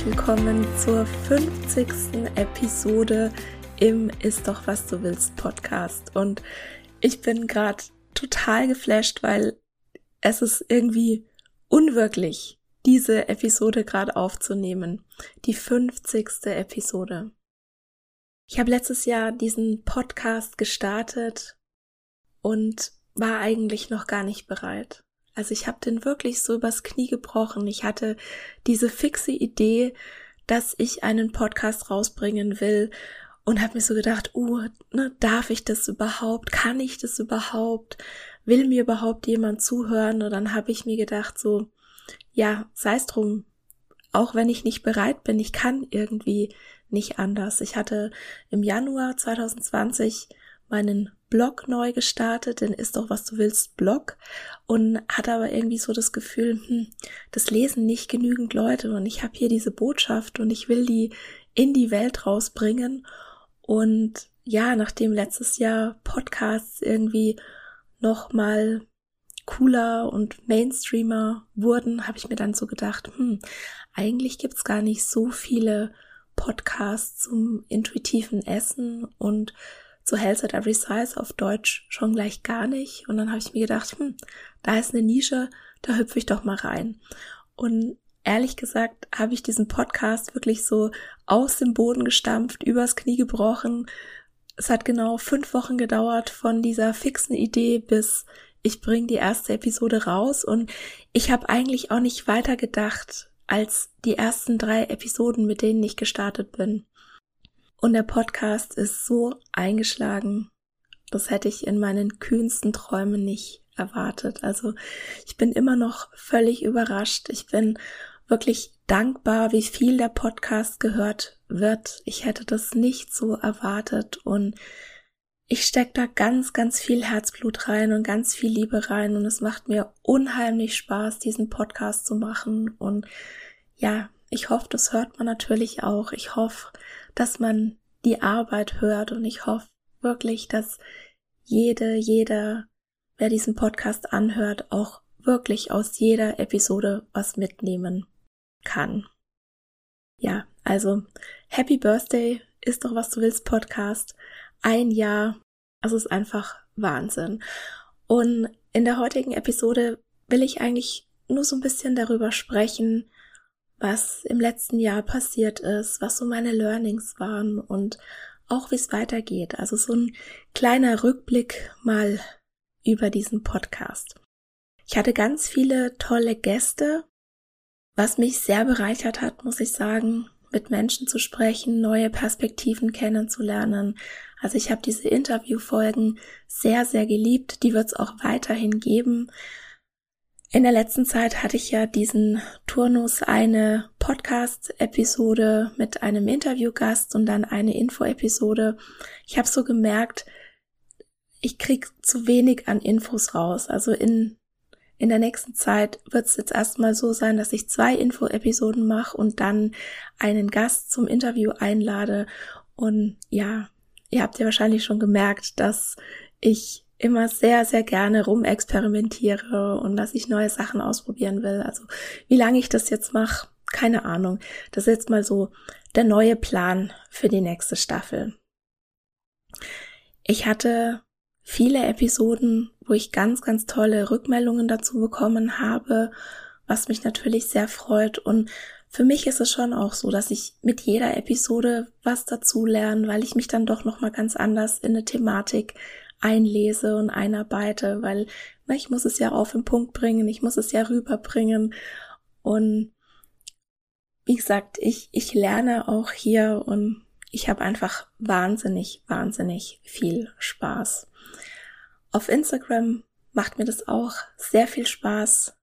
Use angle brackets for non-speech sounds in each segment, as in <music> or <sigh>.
Herzlich willkommen zur 50. Episode im Ist doch was du willst Podcast. Und ich bin gerade total geflasht, weil es ist irgendwie unwirklich, diese Episode gerade aufzunehmen. Die 50. Episode. Ich habe letztes Jahr diesen Podcast gestartet und war eigentlich noch gar nicht bereit. Also ich habe den wirklich so übers Knie gebrochen. Ich hatte diese fixe Idee, dass ich einen Podcast rausbringen will und habe mir so gedacht, uh, ne, darf ich das überhaupt? Kann ich das überhaupt? Will mir überhaupt jemand zuhören? Und dann habe ich mir gedacht, so, ja, sei es drum. Auch wenn ich nicht bereit bin, ich kann irgendwie nicht anders. Ich hatte im Januar 2020 meinen Blog neu gestartet, den ist doch was du willst Blog. Und hatte aber irgendwie so das Gefühl, hm, das lesen nicht genügend Leute. Und ich habe hier diese Botschaft und ich will die in die Welt rausbringen. Und ja, nachdem letztes Jahr Podcasts irgendwie noch mal cooler und Mainstreamer wurden, habe ich mir dann so gedacht, hm, eigentlich gibt's gar nicht so viele Podcasts zum intuitiven Essen. Und zu Health at Every Size auf Deutsch schon gleich gar nicht. Und dann habe ich mir gedacht, hm, da ist eine Nische, da hüpfe ich doch mal rein. Und ehrlich gesagt habe ich diesen Podcast wirklich so aus dem Boden gestampft, übers Knie gebrochen. Es hat genau fünf Wochen gedauert von dieser fixen Idee bis ich bringe die erste Episode raus und ich habe eigentlich auch nicht weiter gedacht als die ersten drei Episoden, mit denen ich gestartet bin. Und der Podcast ist so eingeschlagen. Das hätte ich in meinen kühnsten Träumen nicht erwartet. Also ich bin immer noch völlig überrascht. Ich bin wirklich dankbar, wie viel der Podcast gehört wird. Ich hätte das nicht so erwartet und ich stecke da ganz, ganz viel Herzblut rein und ganz viel Liebe rein und es macht mir unheimlich Spaß, diesen Podcast zu machen und ja, ich hoffe, das hört man natürlich auch. Ich hoffe, dass man die Arbeit hört und ich hoffe wirklich, dass jede, jeder, wer diesen Podcast anhört, auch wirklich aus jeder Episode was mitnehmen kann. Ja, also Happy Birthday ist doch was du willst Podcast. Ein Jahr. Es ist einfach Wahnsinn. Und in der heutigen Episode will ich eigentlich nur so ein bisschen darüber sprechen, was im letzten Jahr passiert ist, was so meine Learnings waren und auch wie es weitergeht. Also so ein kleiner Rückblick mal über diesen Podcast. Ich hatte ganz viele tolle Gäste, was mich sehr bereichert hat, muss ich sagen, mit Menschen zu sprechen, neue Perspektiven kennenzulernen. Also ich habe diese Interviewfolgen sehr, sehr geliebt. Die wird es auch weiterhin geben. In der letzten Zeit hatte ich ja diesen Turnus eine Podcast-Episode mit einem Interviewgast und dann eine Info-Episode. Ich habe so gemerkt, ich krieg zu wenig an Infos raus. Also in in der nächsten Zeit wird es jetzt erstmal so sein, dass ich zwei Info-Episoden mache und dann einen Gast zum Interview einlade. Und ja, ihr habt ja wahrscheinlich schon gemerkt, dass ich immer sehr, sehr gerne rumexperimentiere und dass ich neue Sachen ausprobieren will. Also wie lange ich das jetzt mache, keine Ahnung. Das ist jetzt mal so der neue Plan für die nächste Staffel. Ich hatte viele Episoden, wo ich ganz, ganz tolle Rückmeldungen dazu bekommen habe, was mich natürlich sehr freut. Und für mich ist es schon auch so, dass ich mit jeder Episode was dazu lerne, weil ich mich dann doch nochmal ganz anders in eine Thematik einlese und einarbeite, weil na, ich muss es ja auf den Punkt bringen, ich muss es ja rüberbringen. Und wie gesagt, ich, ich lerne auch hier und ich habe einfach wahnsinnig, wahnsinnig viel Spaß. Auf Instagram macht mir das auch sehr viel Spaß,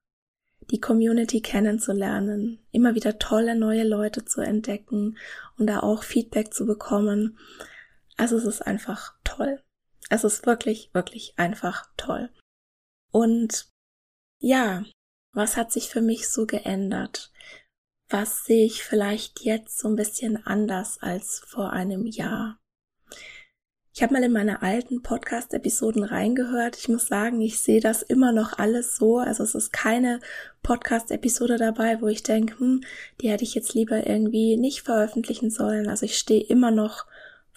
die Community kennenzulernen, immer wieder tolle neue Leute zu entdecken und da auch Feedback zu bekommen. Also es ist einfach toll. Es ist wirklich, wirklich einfach toll. Und ja, was hat sich für mich so geändert? Was sehe ich vielleicht jetzt so ein bisschen anders als vor einem Jahr? Ich habe mal in meine alten Podcast-Episoden reingehört. Ich muss sagen, ich sehe das immer noch alles so. Also es ist keine Podcast-Episode dabei, wo ich denke, hm, die hätte ich jetzt lieber irgendwie nicht veröffentlichen sollen. Also ich stehe immer noch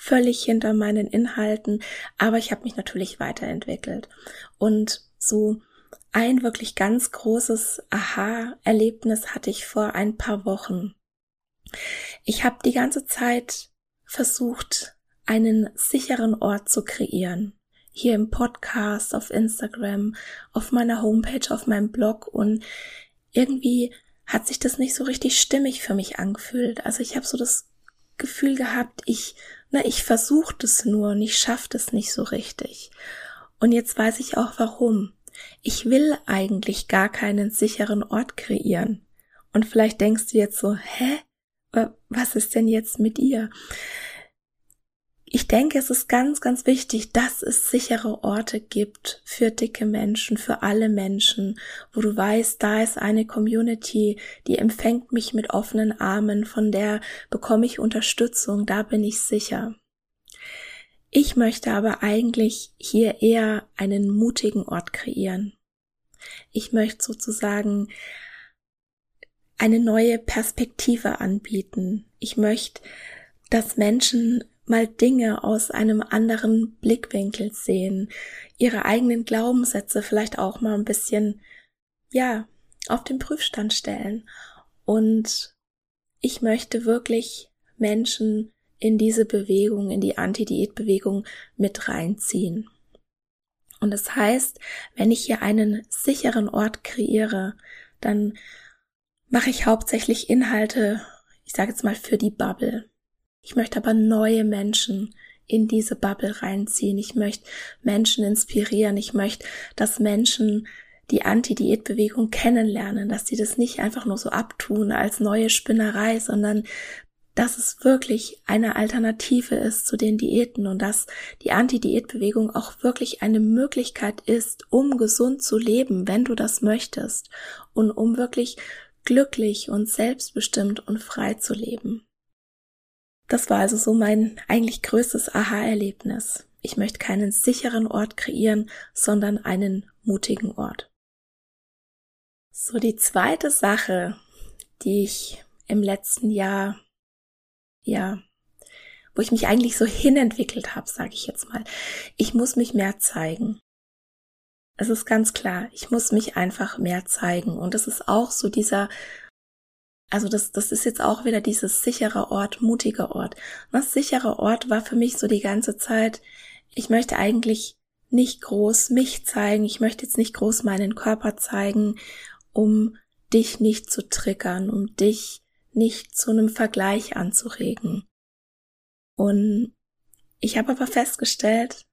völlig hinter meinen Inhalten, aber ich habe mich natürlich weiterentwickelt. Und so ein wirklich ganz großes Aha-Erlebnis hatte ich vor ein paar Wochen. Ich habe die ganze Zeit versucht, einen sicheren Ort zu kreieren. Hier im Podcast, auf Instagram, auf meiner Homepage, auf meinem Blog und irgendwie hat sich das nicht so richtig stimmig für mich angefühlt. Also ich habe so das Gefühl gehabt, ich na, ich versuche das nur und ich schaffe das nicht so richtig. Und jetzt weiß ich auch warum. Ich will eigentlich gar keinen sicheren Ort kreieren. Und vielleicht denkst du jetzt so, hä? Was ist denn jetzt mit ihr? Ich denke, es ist ganz, ganz wichtig, dass es sichere Orte gibt für dicke Menschen, für alle Menschen, wo du weißt, da ist eine Community, die empfängt mich mit offenen Armen, von der bekomme ich Unterstützung, da bin ich sicher. Ich möchte aber eigentlich hier eher einen mutigen Ort kreieren. Ich möchte sozusagen eine neue Perspektive anbieten. Ich möchte, dass Menschen mal Dinge aus einem anderen Blickwinkel sehen, ihre eigenen Glaubenssätze vielleicht auch mal ein bisschen, ja, auf den Prüfstand stellen. Und ich möchte wirklich Menschen in diese Bewegung, in die Anti-Diät-Bewegung mit reinziehen. Und das heißt, wenn ich hier einen sicheren Ort kreiere, dann mache ich hauptsächlich Inhalte, ich sage jetzt mal für die Bubble. Ich möchte aber neue Menschen in diese Bubble reinziehen. Ich möchte Menschen inspirieren. Ich möchte, dass Menschen die Anti-Diät-Bewegung kennenlernen, dass sie das nicht einfach nur so abtun als neue Spinnerei, sondern dass es wirklich eine Alternative ist zu den Diäten und dass die Anti-Diät-Bewegung auch wirklich eine Möglichkeit ist, um gesund zu leben, wenn du das möchtest und um wirklich glücklich und selbstbestimmt und frei zu leben. Das war also so mein eigentlich größtes Aha-Erlebnis. Ich möchte keinen sicheren Ort kreieren, sondern einen mutigen Ort. So, die zweite Sache, die ich im letzten Jahr, ja, wo ich mich eigentlich so hinentwickelt habe, sage ich jetzt mal. Ich muss mich mehr zeigen. Es ist ganz klar, ich muss mich einfach mehr zeigen. Und es ist auch so dieser also das, das ist jetzt auch wieder dieses sichere Ort, mutige Ort. Das sichere Ort war für mich so die ganze Zeit, ich möchte eigentlich nicht groß mich zeigen, ich möchte jetzt nicht groß meinen Körper zeigen, um dich nicht zu triggern, um dich nicht zu einem Vergleich anzuregen. Und ich habe aber festgestellt,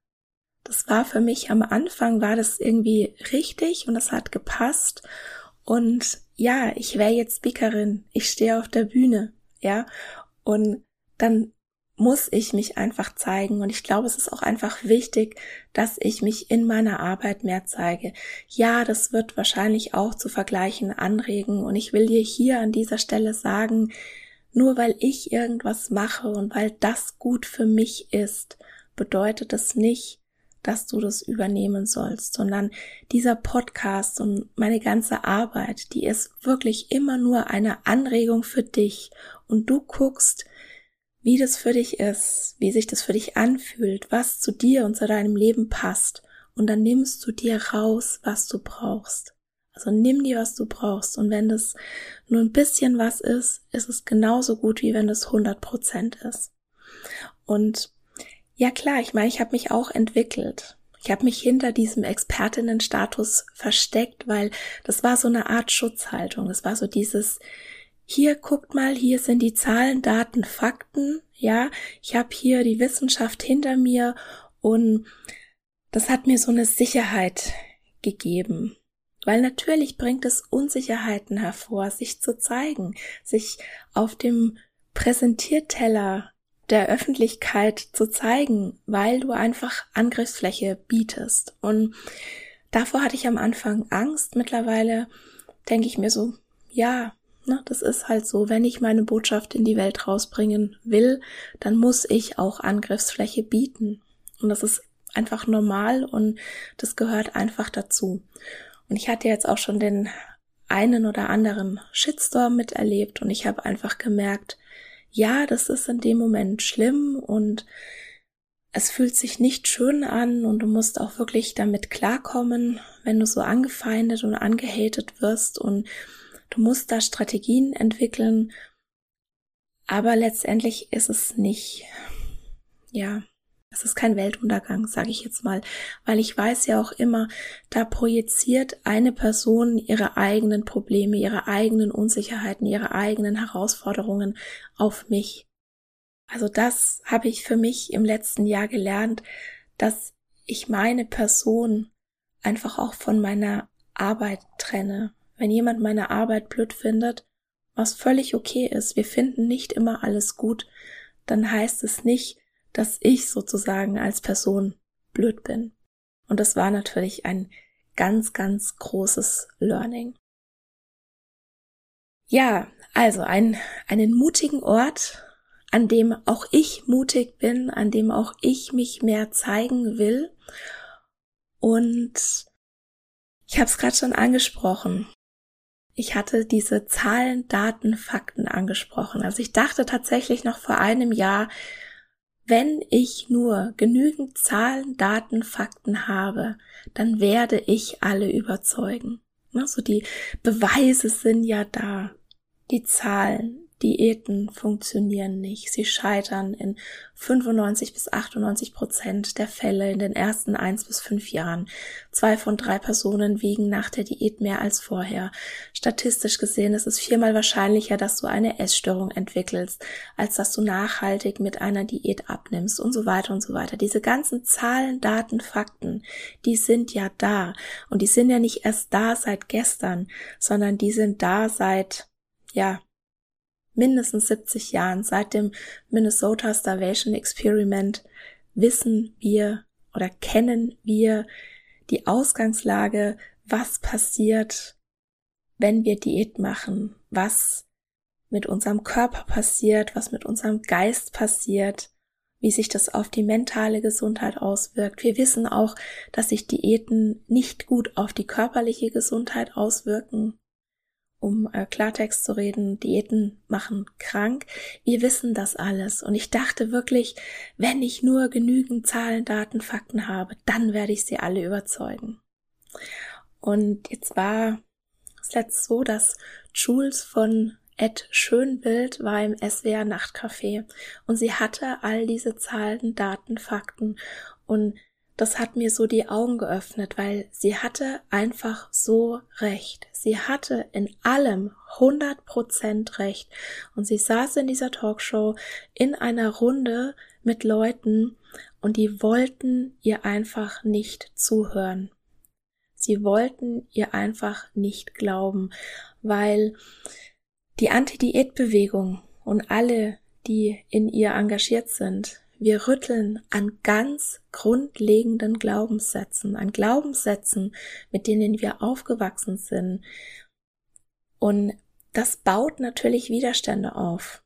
das war für mich am Anfang war das irgendwie richtig und das hat gepasst und ja, ich wäre jetzt Speakerin, ich stehe auf der Bühne, ja, und dann muss ich mich einfach zeigen. Und ich glaube, es ist auch einfach wichtig, dass ich mich in meiner Arbeit mehr zeige. Ja, das wird wahrscheinlich auch zu Vergleichen anregen. Und ich will dir hier an dieser Stelle sagen, nur weil ich irgendwas mache und weil das gut für mich ist, bedeutet es nicht, dass du das übernehmen sollst, sondern dieser Podcast und meine ganze Arbeit, die ist wirklich immer nur eine Anregung für dich und du guckst, wie das für dich ist, wie sich das für dich anfühlt, was zu dir und zu deinem Leben passt und dann nimmst du dir raus, was du brauchst. Also nimm dir, was du brauchst. Und wenn das nur ein bisschen was ist, ist es genauso gut, wie wenn das 100 Prozent ist. Und ja klar, ich meine, ich habe mich auch entwickelt. Ich habe mich hinter diesem Expertinnenstatus versteckt, weil das war so eine Art Schutzhaltung. Das war so dieses, hier guckt mal, hier sind die Zahlen, Daten, Fakten. Ja, ich habe hier die Wissenschaft hinter mir und das hat mir so eine Sicherheit gegeben. Weil natürlich bringt es Unsicherheiten hervor, sich zu zeigen, sich auf dem Präsentierteller der Öffentlichkeit zu zeigen, weil du einfach Angriffsfläche bietest. Und davor hatte ich am Anfang Angst. Mittlerweile denke ich mir so, ja, ne, das ist halt so. Wenn ich meine Botschaft in die Welt rausbringen will, dann muss ich auch Angriffsfläche bieten. Und das ist einfach normal und das gehört einfach dazu. Und ich hatte jetzt auch schon den einen oder anderen Shitstorm miterlebt und ich habe einfach gemerkt, ja, das ist in dem Moment schlimm und es fühlt sich nicht schön an und du musst auch wirklich damit klarkommen, wenn du so angefeindet und angehatet wirst und du musst da Strategien entwickeln. Aber letztendlich ist es nicht, ja, es ist kein Weltuntergang, sage ich jetzt mal, weil ich weiß ja auch immer, da projiziert eine Person ihre eigenen Probleme, ihre eigenen Unsicherheiten, ihre eigenen Herausforderungen auf mich. Also das habe ich für mich im letzten Jahr gelernt, dass ich meine Person einfach auch von meiner Arbeit trenne. Wenn jemand meine Arbeit blöd findet, was völlig okay ist, wir finden nicht immer alles gut, dann heißt es nicht, dass ich sozusagen als Person blöd bin. Und das war natürlich ein ganz, ganz großes Learning. Ja, also ein, einen mutigen Ort, an dem auch ich mutig bin, an dem auch ich mich mehr zeigen will. Und ich habe es gerade schon angesprochen. Ich hatte diese Zahlen, Daten, Fakten angesprochen. Also ich dachte tatsächlich noch vor einem Jahr, wenn ich nur genügend Zahlen, Daten, Fakten habe, dann werde ich alle überzeugen. So die Beweise sind ja da. Die Zahlen, Diäten funktionieren nicht. Sie scheitern in 95 bis 98 Prozent der Fälle in den ersten eins bis fünf Jahren. Zwei von drei Personen wiegen nach der Diät mehr als vorher. Statistisch gesehen ist es viermal wahrscheinlicher, dass du eine Essstörung entwickelst, als dass du nachhaltig mit einer Diät abnimmst und so weiter und so weiter. Diese ganzen Zahlen, Daten, Fakten, die sind ja da. Und die sind ja nicht erst da seit gestern, sondern die sind da seit, ja, mindestens 70 Jahren, seit dem Minnesota Starvation Experiment, wissen wir oder kennen wir die Ausgangslage, was passiert, wenn wir Diät machen, was mit unserem Körper passiert, was mit unserem Geist passiert, wie sich das auf die mentale Gesundheit auswirkt. Wir wissen auch, dass sich Diäten nicht gut auf die körperliche Gesundheit auswirken um äh, Klartext zu reden, Diäten machen krank. Wir wissen das alles. Und ich dachte wirklich, wenn ich nur genügend Zahlen, Daten, Fakten habe, dann werde ich sie alle überzeugen. Und jetzt war es letzt so, dass Jules von Ed Schönbild war im SWR Nachtcafé und sie hatte all diese Zahlen, Daten, Fakten und das hat mir so die Augen geöffnet, weil sie hatte einfach so recht. Sie hatte in allem 100 Prozent recht. Und sie saß in dieser Talkshow in einer Runde mit Leuten und die wollten ihr einfach nicht zuhören. Sie wollten ihr einfach nicht glauben, weil die Anti-Diät-Bewegung und alle, die in ihr engagiert sind, wir rütteln an ganz grundlegenden Glaubenssätzen, an Glaubenssätzen, mit denen wir aufgewachsen sind. Und das baut natürlich Widerstände auf.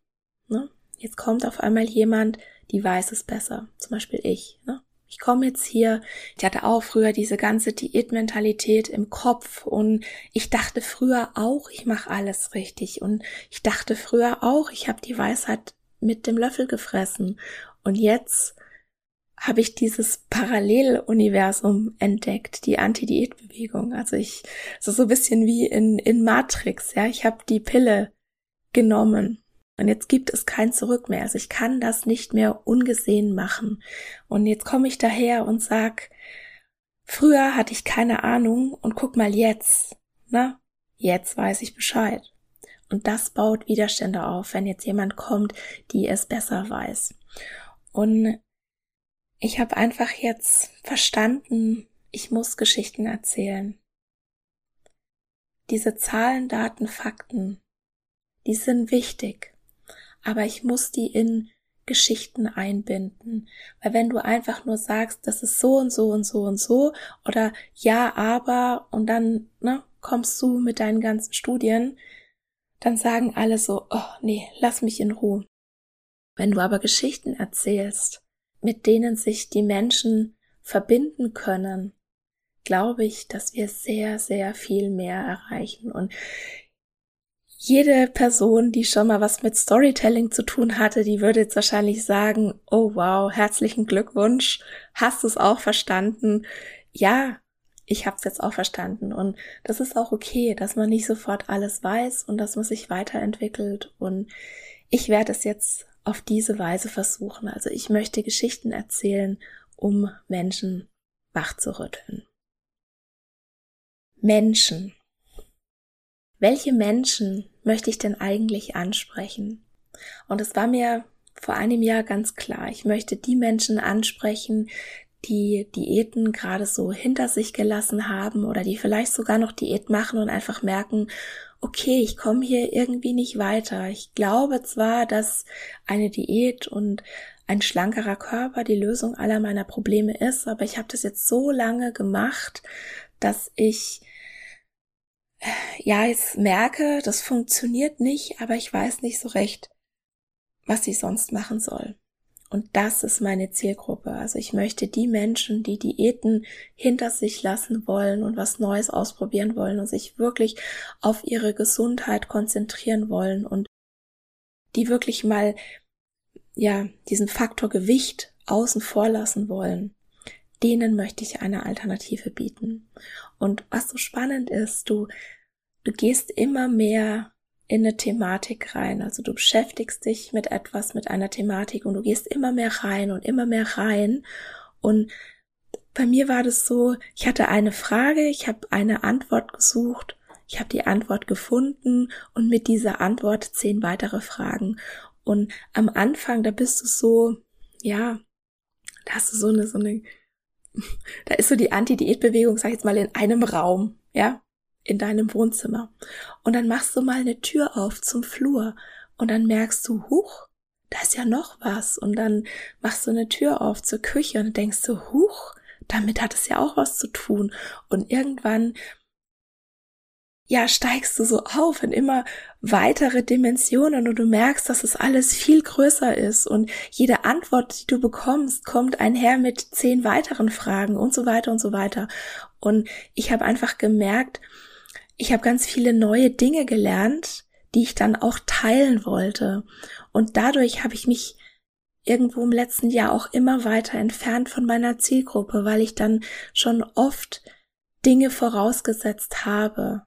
Ne? Jetzt kommt auf einmal jemand, die weiß es besser, zum Beispiel ich. Ne? Ich komme jetzt hier, ich hatte auch früher diese ganze Diätmentalität im Kopf und ich dachte früher auch, ich mache alles richtig und ich dachte früher auch, ich habe die Weisheit mit dem Löffel gefressen und jetzt habe ich dieses Paralleluniversum entdeckt, die Anti-Diät-Bewegung. Also ich, so so ein bisschen wie in, in Matrix, ja. Ich habe die Pille genommen und jetzt gibt es kein Zurück mehr. Also ich kann das nicht mehr ungesehen machen. Und jetzt komme ich daher und sag, früher hatte ich keine Ahnung und guck mal jetzt, ne? Jetzt weiß ich Bescheid. Und das baut Widerstände auf, wenn jetzt jemand kommt, die es besser weiß. Und ich habe einfach jetzt verstanden, ich muss Geschichten erzählen. Diese Zahlen, Daten, Fakten, die sind wichtig, aber ich muss die in Geschichten einbinden. Weil wenn du einfach nur sagst, das ist so und so und so und so oder ja, aber und dann ne, kommst du mit deinen ganzen Studien, dann sagen alle so, oh nee, lass mich in Ruhe. Wenn du aber Geschichten erzählst, mit denen sich die Menschen verbinden können, glaube ich, dass wir sehr, sehr viel mehr erreichen. Und jede Person, die schon mal was mit Storytelling zu tun hatte, die würde jetzt wahrscheinlich sagen, oh wow, herzlichen Glückwunsch, hast du es auch verstanden? Ja, ich habe es jetzt auch verstanden. Und das ist auch okay, dass man nicht sofort alles weiß und dass man sich weiterentwickelt. Und ich werde es jetzt auf diese Weise versuchen. Also ich möchte Geschichten erzählen, um Menschen wachzurütteln. Menschen. Welche Menschen möchte ich denn eigentlich ansprechen? Und es war mir vor einem Jahr ganz klar, ich möchte die Menschen ansprechen, die Diäten gerade so hinter sich gelassen haben oder die vielleicht sogar noch Diät machen und einfach merken, okay, ich komme hier irgendwie nicht weiter. Ich glaube zwar, dass eine Diät und ein schlankerer Körper die Lösung aller meiner Probleme ist, aber ich habe das jetzt so lange gemacht, dass ich ja jetzt merke, das funktioniert nicht, aber ich weiß nicht so recht, was ich sonst machen soll. Und das ist meine Zielgruppe. Also ich möchte die Menschen, die Diäten hinter sich lassen wollen und was Neues ausprobieren wollen und sich wirklich auf ihre Gesundheit konzentrieren wollen und die wirklich mal, ja, diesen Faktor Gewicht außen vor lassen wollen. Denen möchte ich eine Alternative bieten. Und was so spannend ist, du, du gehst immer mehr in eine Thematik rein. Also du beschäftigst dich mit etwas, mit einer Thematik und du gehst immer mehr rein und immer mehr rein. Und bei mir war das so, ich hatte eine Frage, ich habe eine Antwort gesucht, ich habe die Antwort gefunden und mit dieser Antwort zehn weitere Fragen. Und am Anfang, da bist du so, ja, da hast du so eine, so eine, <laughs> da ist so die Anti-Diät-Bewegung, sag ich jetzt mal, in einem Raum, ja in deinem Wohnzimmer. Und dann machst du mal eine Tür auf zum Flur und dann merkst du, huch, da ist ja noch was. Und dann machst du eine Tür auf zur Küche und denkst du, huch, damit hat es ja auch was zu tun. Und irgendwann ja, steigst du so auf in immer weitere Dimensionen und du merkst, dass es alles viel größer ist und jede Antwort, die du bekommst, kommt einher mit zehn weiteren Fragen und so weiter und so weiter. Und ich habe einfach gemerkt, ich habe ganz viele neue Dinge gelernt, die ich dann auch teilen wollte. Und dadurch habe ich mich irgendwo im letzten Jahr auch immer weiter entfernt von meiner Zielgruppe, weil ich dann schon oft Dinge vorausgesetzt habe.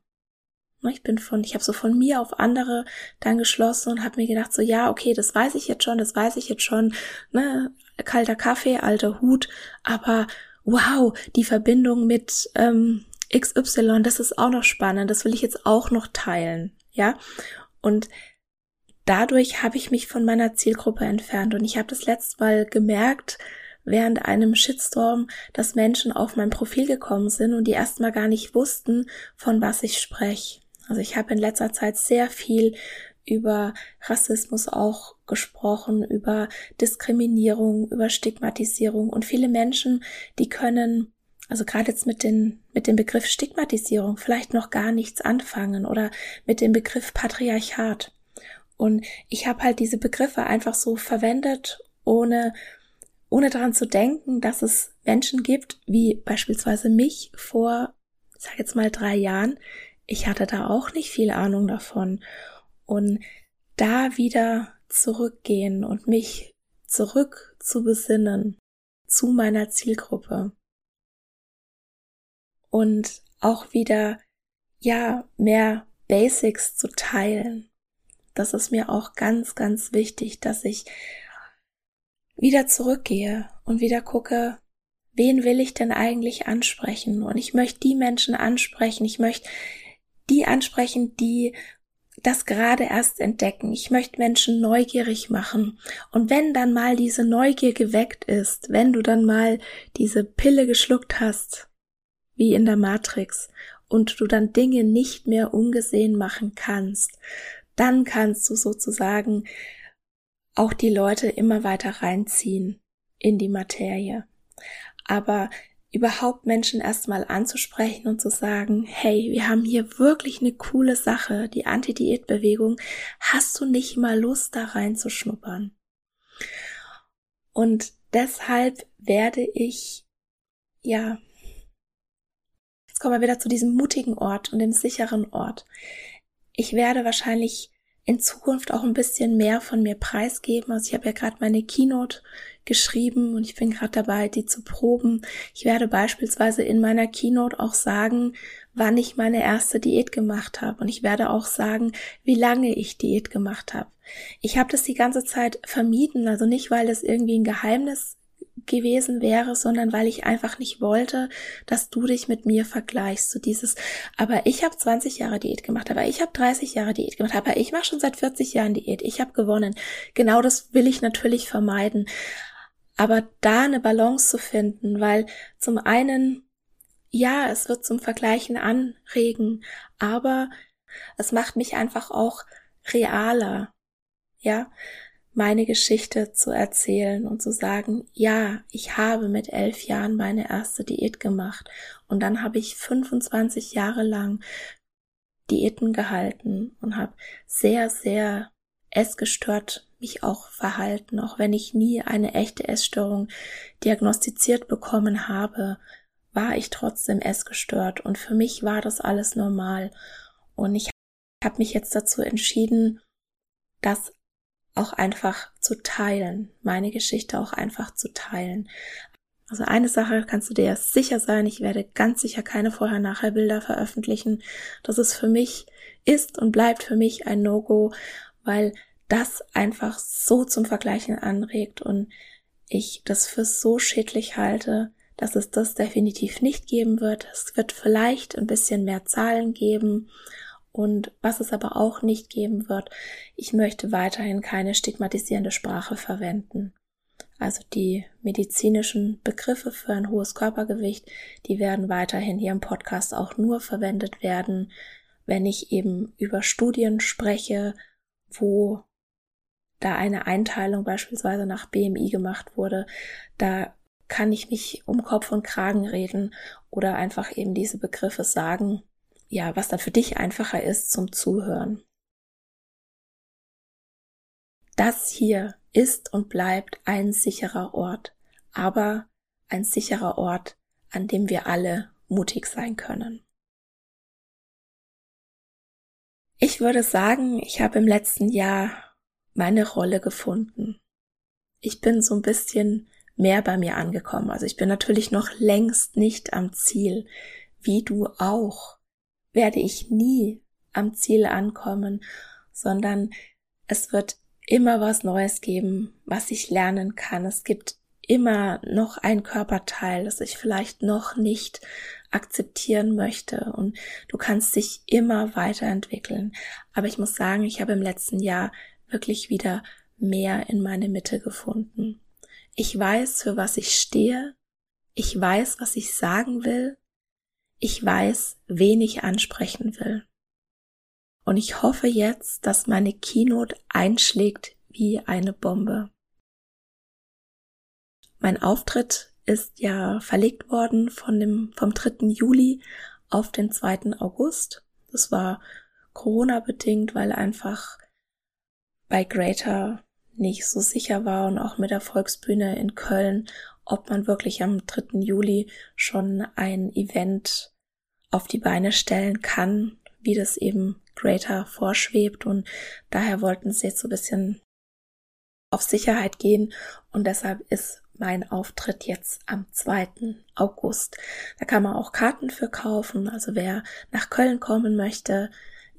Ich bin von, ich habe so von mir auf andere dann geschlossen und habe mir gedacht, so ja, okay, das weiß ich jetzt schon, das weiß ich jetzt schon, ne, kalter Kaffee, alter Hut, aber wow, die Verbindung mit ähm, XY, das ist auch noch spannend, das will ich jetzt auch noch teilen, ja. Und dadurch habe ich mich von meiner Zielgruppe entfernt und ich habe das letzte Mal gemerkt, während einem Shitstorm, dass Menschen auf mein Profil gekommen sind und die erstmal gar nicht wussten, von was ich spreche. Also ich habe in letzter Zeit sehr viel über Rassismus auch gesprochen, über Diskriminierung, über Stigmatisierung und viele Menschen, die können also gerade jetzt mit, den, mit dem Begriff Stigmatisierung vielleicht noch gar nichts anfangen oder mit dem Begriff Patriarchat. Und ich habe halt diese Begriffe einfach so verwendet, ohne, ohne daran zu denken, dass es Menschen gibt, wie beispielsweise mich vor, sag jetzt mal drei Jahren. Ich hatte da auch nicht viel Ahnung davon. Und da wieder zurückgehen und mich zurück zu besinnen zu meiner Zielgruppe. Und auch wieder, ja, mehr Basics zu teilen. Das ist mir auch ganz, ganz wichtig, dass ich wieder zurückgehe und wieder gucke, wen will ich denn eigentlich ansprechen? Und ich möchte die Menschen ansprechen, ich möchte die ansprechen, die das gerade erst entdecken. Ich möchte Menschen neugierig machen. Und wenn dann mal diese Neugier geweckt ist, wenn du dann mal diese Pille geschluckt hast, wie in der Matrix, und du dann Dinge nicht mehr ungesehen machen kannst, dann kannst du sozusagen auch die Leute immer weiter reinziehen in die Materie. Aber überhaupt Menschen erstmal anzusprechen und zu sagen, hey, wir haben hier wirklich eine coole Sache, die Anti-Diät-Bewegung, hast du nicht mal Lust da reinzuschnuppern? Und deshalb werde ich, ja, jetzt kommen wir wieder zu diesem mutigen Ort und dem sicheren Ort. Ich werde wahrscheinlich in Zukunft auch ein bisschen mehr von mir preisgeben. Also ich habe ja gerade meine Keynote geschrieben und ich bin gerade dabei, die zu proben. Ich werde beispielsweise in meiner Keynote auch sagen, wann ich meine erste Diät gemacht habe und ich werde auch sagen, wie lange ich Diät gemacht habe. Ich habe das die ganze Zeit vermieden, also nicht, weil es irgendwie ein Geheimnis gewesen wäre, sondern weil ich einfach nicht wollte, dass du dich mit mir vergleichst. So dieses, aber ich habe 20 Jahre Diät gemacht, aber ich habe 30 Jahre Diät gemacht, aber ich mache schon seit 40 Jahren Diät, ich habe gewonnen. Genau das will ich natürlich vermeiden. Aber da eine Balance zu finden, weil zum einen, ja, es wird zum Vergleichen anregen, aber es macht mich einfach auch realer. Ja, meine Geschichte zu erzählen und zu sagen, ja, ich habe mit elf Jahren meine erste Diät gemacht und dann habe ich 25 Jahre lang Diäten gehalten und habe sehr, sehr essgestört mich auch verhalten, auch wenn ich nie eine echte Essstörung diagnostiziert bekommen habe, war ich trotzdem essgestört und für mich war das alles normal. Und ich habe mich jetzt dazu entschieden, das auch einfach zu teilen, meine Geschichte auch einfach zu teilen. Also eine Sache kannst du dir sicher sein, ich werde ganz sicher keine Vorher-Nachher-Bilder veröffentlichen. Das ist für mich, ist und bleibt für mich ein No-Go, weil das einfach so zum Vergleichen anregt und ich das für so schädlich halte, dass es das definitiv nicht geben wird. Es wird vielleicht ein bisschen mehr Zahlen geben und was es aber auch nicht geben wird, ich möchte weiterhin keine stigmatisierende Sprache verwenden. Also die medizinischen Begriffe für ein hohes Körpergewicht, die werden weiterhin hier im Podcast auch nur verwendet werden, wenn ich eben über Studien spreche, wo da eine Einteilung beispielsweise nach BMI gemacht wurde, da kann ich mich um Kopf und Kragen reden oder einfach eben diese Begriffe sagen, ja, was dann für dich einfacher ist zum Zuhören. Das hier ist und bleibt ein sicherer Ort, aber ein sicherer Ort, an dem wir alle mutig sein können. Ich würde sagen, ich habe im letzten Jahr meine Rolle gefunden. Ich bin so ein bisschen mehr bei mir angekommen. Also ich bin natürlich noch längst nicht am Ziel, wie du auch werde ich nie am Ziel ankommen, sondern es wird immer was Neues geben, was ich lernen kann. Es gibt immer noch ein Körperteil, das ich vielleicht noch nicht akzeptieren möchte und du kannst dich immer weiterentwickeln. Aber ich muss sagen, ich habe im letzten Jahr wirklich wieder mehr in meine Mitte gefunden. Ich weiß, für was ich stehe. Ich weiß, was ich sagen will. Ich weiß, wen ich ansprechen will. Und ich hoffe jetzt, dass meine Keynote einschlägt wie eine Bombe. Mein Auftritt ist ja verlegt worden von dem, vom 3. Juli auf den 2. August. Das war Corona bedingt, weil einfach bei Greater nicht so sicher war und auch mit der Volksbühne in Köln, ob man wirklich am 3. Juli schon ein Event auf die Beine stellen kann, wie das eben Greater vorschwebt und daher wollten sie jetzt so ein bisschen auf Sicherheit gehen und deshalb ist mein Auftritt jetzt am 2. August. Da kann man auch Karten für kaufen. Also wer nach Köln kommen möchte,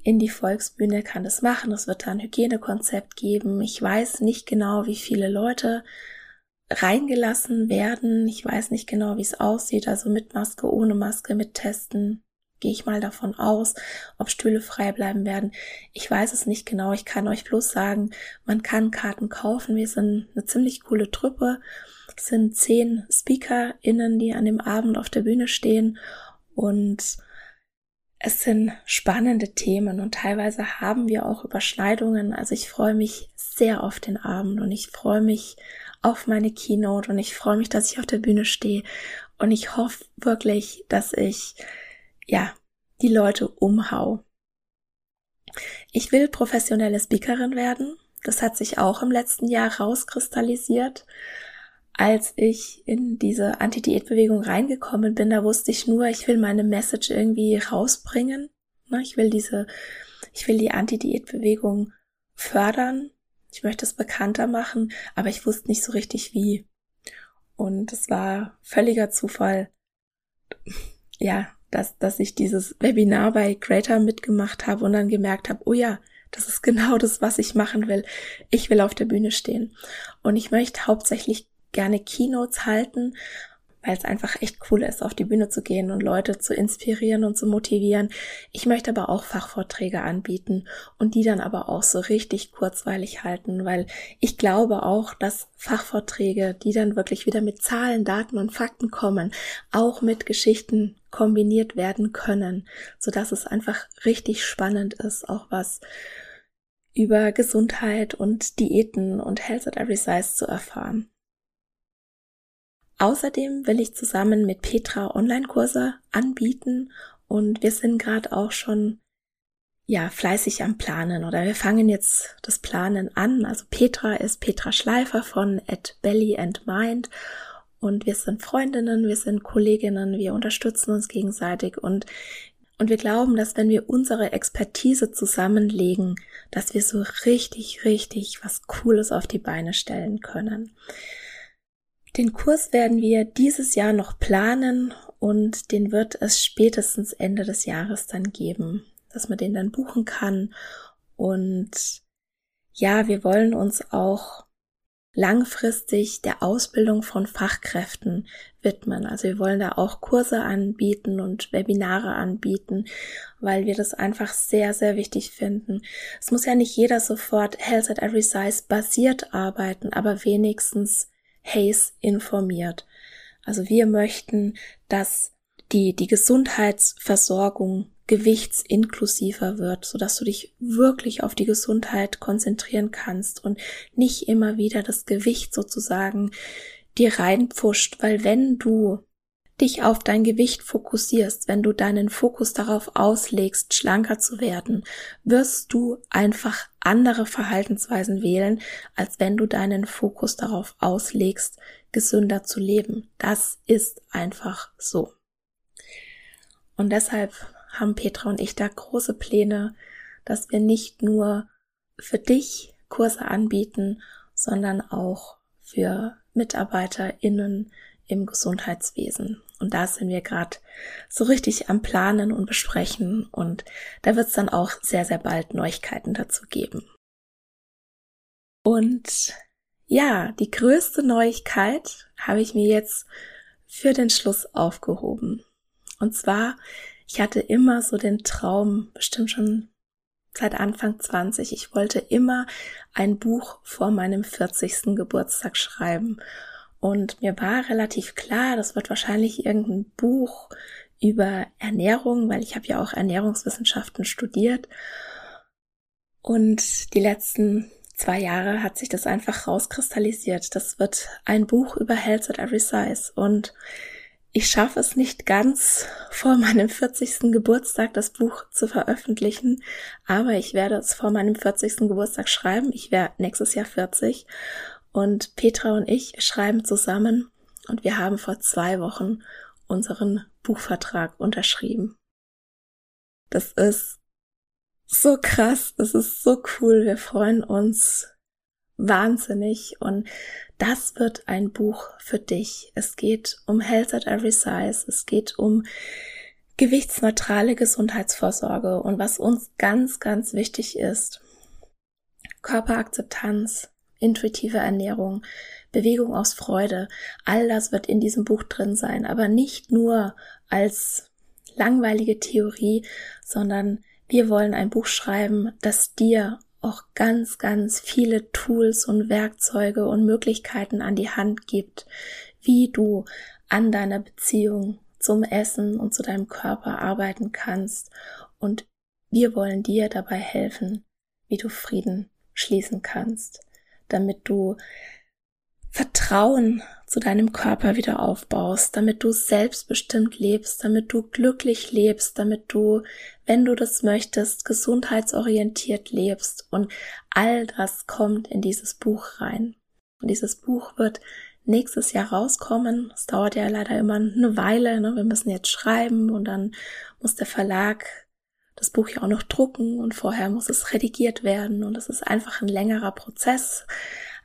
in die Volksbühne kann das machen. Es wird da ein Hygienekonzept geben. Ich weiß nicht genau, wie viele Leute reingelassen werden. Ich weiß nicht genau, wie es aussieht. Also mit Maske, ohne Maske, mit Testen gehe ich mal davon aus, ob Stühle frei bleiben werden. Ich weiß es nicht genau. Ich kann euch bloß sagen, man kann Karten kaufen. Wir sind eine ziemlich coole Truppe. Es sind zehn SpeakerInnen, die an dem Abend auf der Bühne stehen und es sind spannende Themen und teilweise haben wir auch Überschneidungen. Also ich freue mich sehr auf den Abend und ich freue mich auf meine Keynote und ich freue mich, dass ich auf der Bühne stehe und ich hoffe wirklich, dass ich ja, die Leute umhau. Ich will professionelle Speakerin werden. Das hat sich auch im letzten Jahr rauskristallisiert. Als ich in diese Anti-Diät-Bewegung reingekommen bin, da wusste ich nur, ich will meine Message irgendwie rausbringen. Ne, ich will diese, ich will die Anti-Diät-Bewegung fördern. Ich möchte es bekannter machen, aber ich wusste nicht so richtig wie. Und es war völliger Zufall. Ja, dass, dass ich dieses Webinar bei Greater mitgemacht habe und dann gemerkt habe, oh ja, das ist genau das, was ich machen will. Ich will auf der Bühne stehen. Und ich möchte hauptsächlich gerne Keynotes halten weil es einfach echt cool ist, auf die Bühne zu gehen und Leute zu inspirieren und zu motivieren. Ich möchte aber auch Fachvorträge anbieten und die dann aber auch so richtig kurzweilig halten, weil ich glaube auch, dass Fachvorträge, die dann wirklich wieder mit Zahlen, Daten und Fakten kommen, auch mit Geschichten kombiniert werden können, so dass es einfach richtig spannend ist, auch was über Gesundheit und Diäten und Health at Every Size zu erfahren. Außerdem will ich zusammen mit Petra Online-Kurse anbieten und wir sind gerade auch schon ja fleißig am Planen oder wir fangen jetzt das Planen an. Also Petra ist Petra Schleifer von at Belly and Mind und wir sind Freundinnen, wir sind Kolleginnen, wir unterstützen uns gegenseitig und und wir glauben, dass wenn wir unsere Expertise zusammenlegen, dass wir so richtig, richtig was Cooles auf die Beine stellen können. Den Kurs werden wir dieses Jahr noch planen und den wird es spätestens Ende des Jahres dann geben, dass man den dann buchen kann. Und ja, wir wollen uns auch langfristig der Ausbildung von Fachkräften widmen. Also wir wollen da auch Kurse anbieten und Webinare anbieten, weil wir das einfach sehr, sehr wichtig finden. Es muss ja nicht jeder sofort Health at Every Size basiert arbeiten, aber wenigstens Hayes informiert. Also wir möchten, dass die, die Gesundheitsversorgung gewichtsinklusiver wird, so dass du dich wirklich auf die Gesundheit konzentrieren kannst und nicht immer wieder das Gewicht sozusagen dir reinpfuscht, weil wenn du dich auf dein Gewicht fokussierst, wenn du deinen Fokus darauf auslegst, schlanker zu werden, wirst du einfach andere Verhaltensweisen wählen, als wenn du deinen Fokus darauf auslegst, gesünder zu leben. Das ist einfach so. Und deshalb haben Petra und ich da große Pläne, dass wir nicht nur für dich Kurse anbieten, sondern auch für MitarbeiterInnen im Gesundheitswesen. Und da sind wir gerade so richtig am Planen und Besprechen und da wird es dann auch sehr, sehr bald Neuigkeiten dazu geben. Und ja, die größte Neuigkeit habe ich mir jetzt für den Schluss aufgehoben. Und zwar, ich hatte immer so den Traum, bestimmt schon seit Anfang 20, ich wollte immer ein Buch vor meinem 40. Geburtstag schreiben. Und mir war relativ klar, das wird wahrscheinlich irgendein Buch über Ernährung, weil ich habe ja auch Ernährungswissenschaften studiert. Und die letzten zwei Jahre hat sich das einfach rauskristallisiert. Das wird ein Buch über Health at Every Size. Und ich schaffe es nicht ganz vor meinem 40. Geburtstag das Buch zu veröffentlichen, aber ich werde es vor meinem 40. Geburtstag schreiben. Ich werde nächstes Jahr 40 und Petra und ich schreiben zusammen und wir haben vor zwei Wochen unseren Buchvertrag unterschrieben. Das ist so krass, das ist so cool. Wir freuen uns wahnsinnig und das wird ein Buch für dich. Es geht um Health at Every Size. Es geht um gewichtsneutrale Gesundheitsvorsorge und was uns ganz, ganz wichtig ist. Körperakzeptanz, intuitive Ernährung, Bewegung aus Freude, all das wird in diesem Buch drin sein, aber nicht nur als langweilige Theorie, sondern wir wollen ein Buch schreiben, das dir auch ganz, ganz viele Tools und Werkzeuge und Möglichkeiten an die Hand gibt, wie du an deiner Beziehung zum Essen und zu deinem Körper arbeiten kannst. Und wir wollen dir dabei helfen, wie du Frieden schließen kannst, damit du Vertrauen zu deinem Körper wieder aufbaust, damit du selbstbestimmt lebst, damit du glücklich lebst, damit du, wenn du das möchtest, gesundheitsorientiert lebst. Und all das kommt in dieses Buch rein. Und dieses Buch wird nächstes Jahr rauskommen. Es dauert ja leider immer eine Weile. Ne? Wir müssen jetzt schreiben und dann muss der Verlag das Buch ja auch noch drucken und vorher muss es redigiert werden und es ist einfach ein längerer Prozess.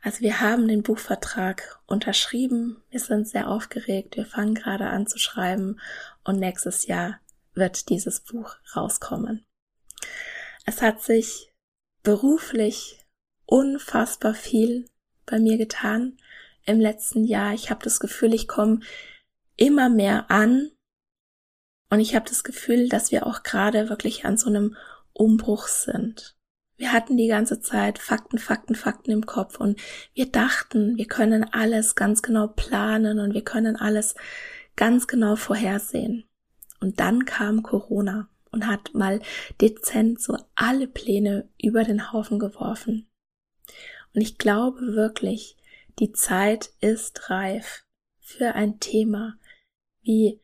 Also wir haben den Buchvertrag unterschrieben, wir sind sehr aufgeregt, wir fangen gerade an zu schreiben und nächstes Jahr wird dieses Buch rauskommen. Es hat sich beruflich unfassbar viel bei mir getan im letzten Jahr. Ich habe das Gefühl, ich komme immer mehr an und ich habe das Gefühl, dass wir auch gerade wirklich an so einem Umbruch sind. Wir hatten die ganze Zeit Fakten, Fakten, Fakten im Kopf und wir dachten, wir können alles ganz genau planen und wir können alles ganz genau vorhersehen. Und dann kam Corona und hat mal dezent so alle Pläne über den Haufen geworfen. Und ich glaube wirklich, die Zeit ist reif für ein Thema wie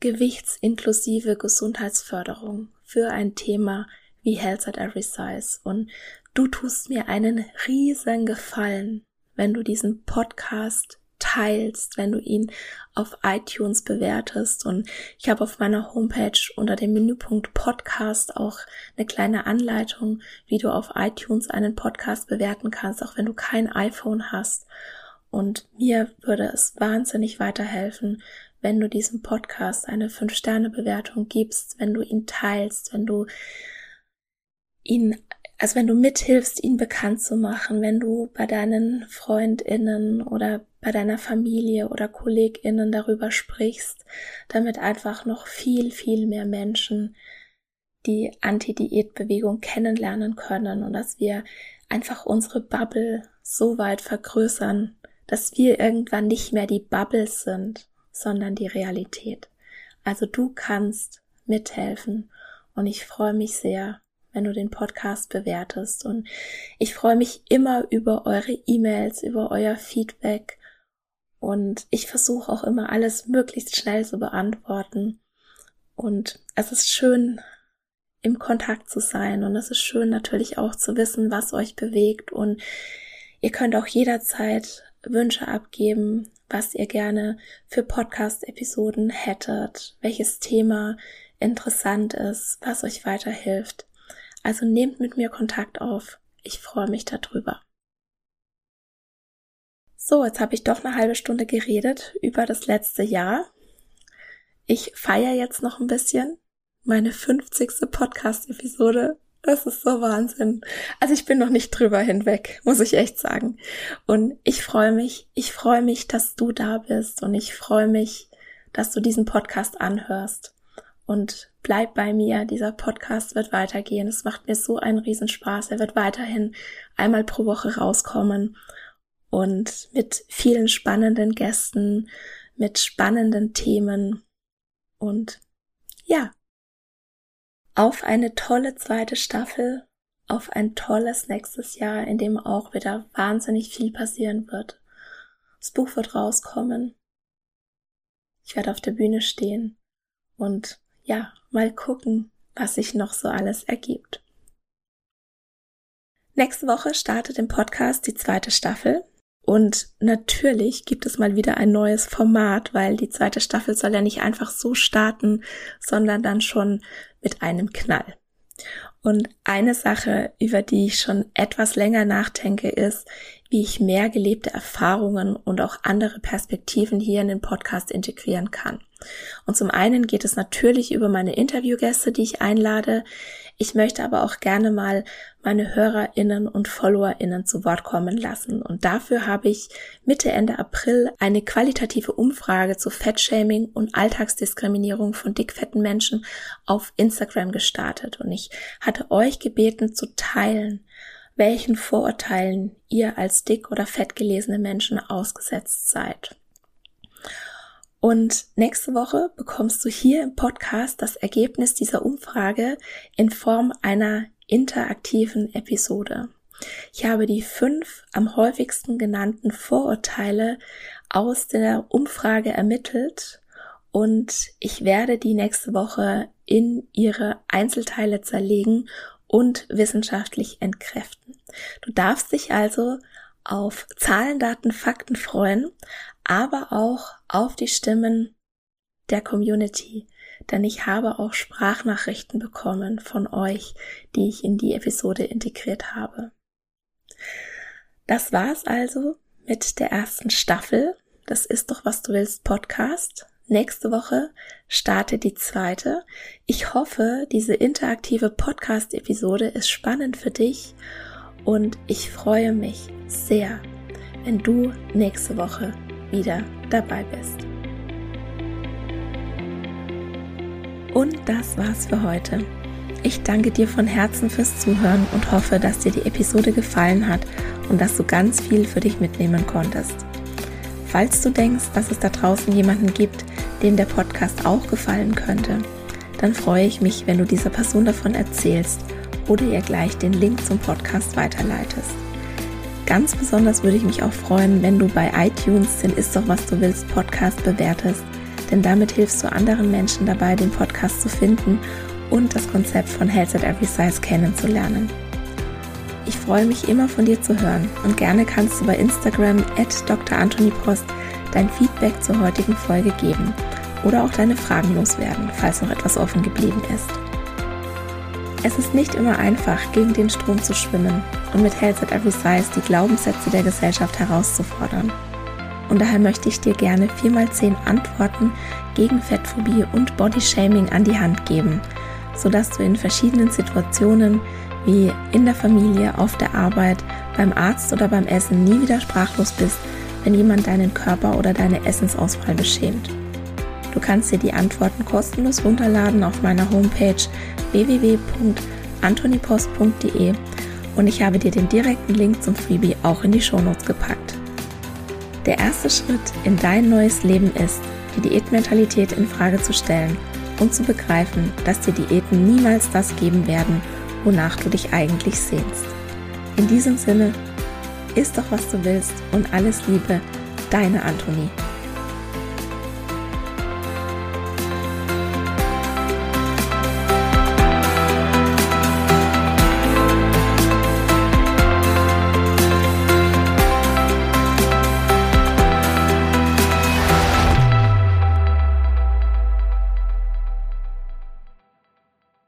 gewichtsinklusive Gesundheitsförderung, für ein Thema wie Health at Every Size. Und du tust mir einen riesen Gefallen, wenn du diesen Podcast teilst, wenn du ihn auf iTunes bewertest. Und ich habe auf meiner Homepage unter dem Menüpunkt Podcast auch eine kleine Anleitung, wie du auf iTunes einen Podcast bewerten kannst, auch wenn du kein iPhone hast. Und mir würde es wahnsinnig weiterhelfen, wenn du diesem Podcast eine 5-Sterne-Bewertung gibst, wenn du ihn teilst, wenn du ihn, also wenn du mithilfst, ihn bekannt zu machen, wenn du bei deinen FreundInnen oder bei deiner Familie oder KollegInnen darüber sprichst, damit einfach noch viel, viel mehr Menschen die Anti-Diät-Bewegung kennenlernen können und dass wir einfach unsere Bubble so weit vergrößern, dass wir irgendwann nicht mehr die Bubble sind, sondern die Realität. Also du kannst mithelfen und ich freue mich sehr, wenn du den Podcast bewertest. Und ich freue mich immer über eure E-Mails, über euer Feedback. Und ich versuche auch immer alles möglichst schnell zu beantworten. Und es ist schön, im Kontakt zu sein. Und es ist schön natürlich auch zu wissen, was euch bewegt. Und ihr könnt auch jederzeit Wünsche abgeben, was ihr gerne für Podcast-Episoden hättet, welches Thema interessant ist, was euch weiterhilft. Also nehmt mit mir Kontakt auf. Ich freue mich darüber. So, jetzt habe ich doch eine halbe Stunde geredet über das letzte Jahr. Ich feiere jetzt noch ein bisschen meine 50. Podcast-Episode. Das ist so Wahnsinn. Also ich bin noch nicht drüber hinweg, muss ich echt sagen. Und ich freue mich, ich freue mich, dass du da bist und ich freue mich, dass du diesen Podcast anhörst und bleib bei mir. Dieser Podcast wird weitergehen. Es macht mir so einen Riesenspaß. Er wird weiterhin einmal pro Woche rauskommen und mit vielen spannenden Gästen, mit spannenden Themen und ja, auf eine tolle zweite Staffel, auf ein tolles nächstes Jahr, in dem auch wieder wahnsinnig viel passieren wird. Das Buch wird rauskommen. Ich werde auf der Bühne stehen und ja, mal gucken, was sich noch so alles ergibt. Nächste Woche startet im Podcast die zweite Staffel. Und natürlich gibt es mal wieder ein neues Format, weil die zweite Staffel soll ja nicht einfach so starten, sondern dann schon mit einem Knall. Und eine Sache, über die ich schon etwas länger nachdenke, ist, wie ich mehr gelebte Erfahrungen und auch andere Perspektiven hier in den Podcast integrieren kann. Und zum einen geht es natürlich über meine Interviewgäste, die ich einlade. Ich möchte aber auch gerne mal meine HörerInnen und FollowerInnen zu Wort kommen lassen. Und dafür habe ich Mitte, Ende April eine qualitative Umfrage zu Fettshaming und Alltagsdiskriminierung von dickfetten Menschen auf Instagram gestartet. Und ich hatte euch gebeten zu teilen, welchen Vorurteilen ihr als dick oder fett gelesene Menschen ausgesetzt seid. Und nächste Woche bekommst du hier im Podcast das Ergebnis dieser Umfrage in Form einer interaktiven Episode. Ich habe die fünf am häufigsten genannten Vorurteile aus der Umfrage ermittelt und ich werde die nächste Woche in ihre Einzelteile zerlegen und wissenschaftlich entkräften. Du darfst dich also auf Zahlen, Daten, Fakten freuen, aber auch auf die Stimmen der Community, denn ich habe auch Sprachnachrichten bekommen von euch, die ich in die Episode integriert habe. Das war's also mit der ersten Staffel. Das ist doch was du willst Podcast. Nächste Woche startet die zweite. Ich hoffe, diese interaktive Podcast-Episode ist spannend für dich und ich freue mich sehr, wenn du nächste Woche wieder dabei bist. Und das war's für heute. Ich danke dir von Herzen fürs Zuhören und hoffe, dass dir die Episode gefallen hat und dass du ganz viel für dich mitnehmen konntest. Falls du denkst, dass es da draußen jemanden gibt, dem der Podcast auch gefallen könnte, dann freue ich mich, wenn du dieser Person davon erzählst oder ihr gleich den Link zum Podcast weiterleitest. Ganz besonders würde ich mich auch freuen, wenn du bei iTunes den Ist doch was du willst Podcast bewertest, denn damit hilfst du anderen Menschen dabei, den Podcast zu finden und das Konzept von Health at Every Size kennenzulernen. Ich freue mich immer von dir zu hören und gerne kannst du bei Instagram at Dr. Dein Feedback zur heutigen Folge geben oder auch deine Fragen loswerden, falls noch etwas offen geblieben ist. Es ist nicht immer einfach, gegen den Strom zu schwimmen und mit Health at Every Size die Glaubenssätze der Gesellschaft herauszufordern. Und daher möchte ich dir gerne 4x10 Antworten gegen Fettphobie und Bodyshaming an die Hand geben, sodass du in verschiedenen Situationen wie in der Familie, auf der Arbeit, beim Arzt oder beim Essen nie wieder sprachlos bist, wenn jemand deinen Körper oder deine Essensauswahl beschämt. Du kannst dir die Antworten kostenlos runterladen auf meiner Homepage www.antonipost.de und ich habe dir den direkten Link zum Freebie auch in die Shownotes gepackt. Der erste Schritt in dein neues Leben ist, die Diätmentalität in Frage zu stellen und zu begreifen, dass dir Diäten niemals das geben werden, wonach du dich eigentlich sehnst. In diesem Sinne, isst doch was du willst und alles Liebe, deine Antonie.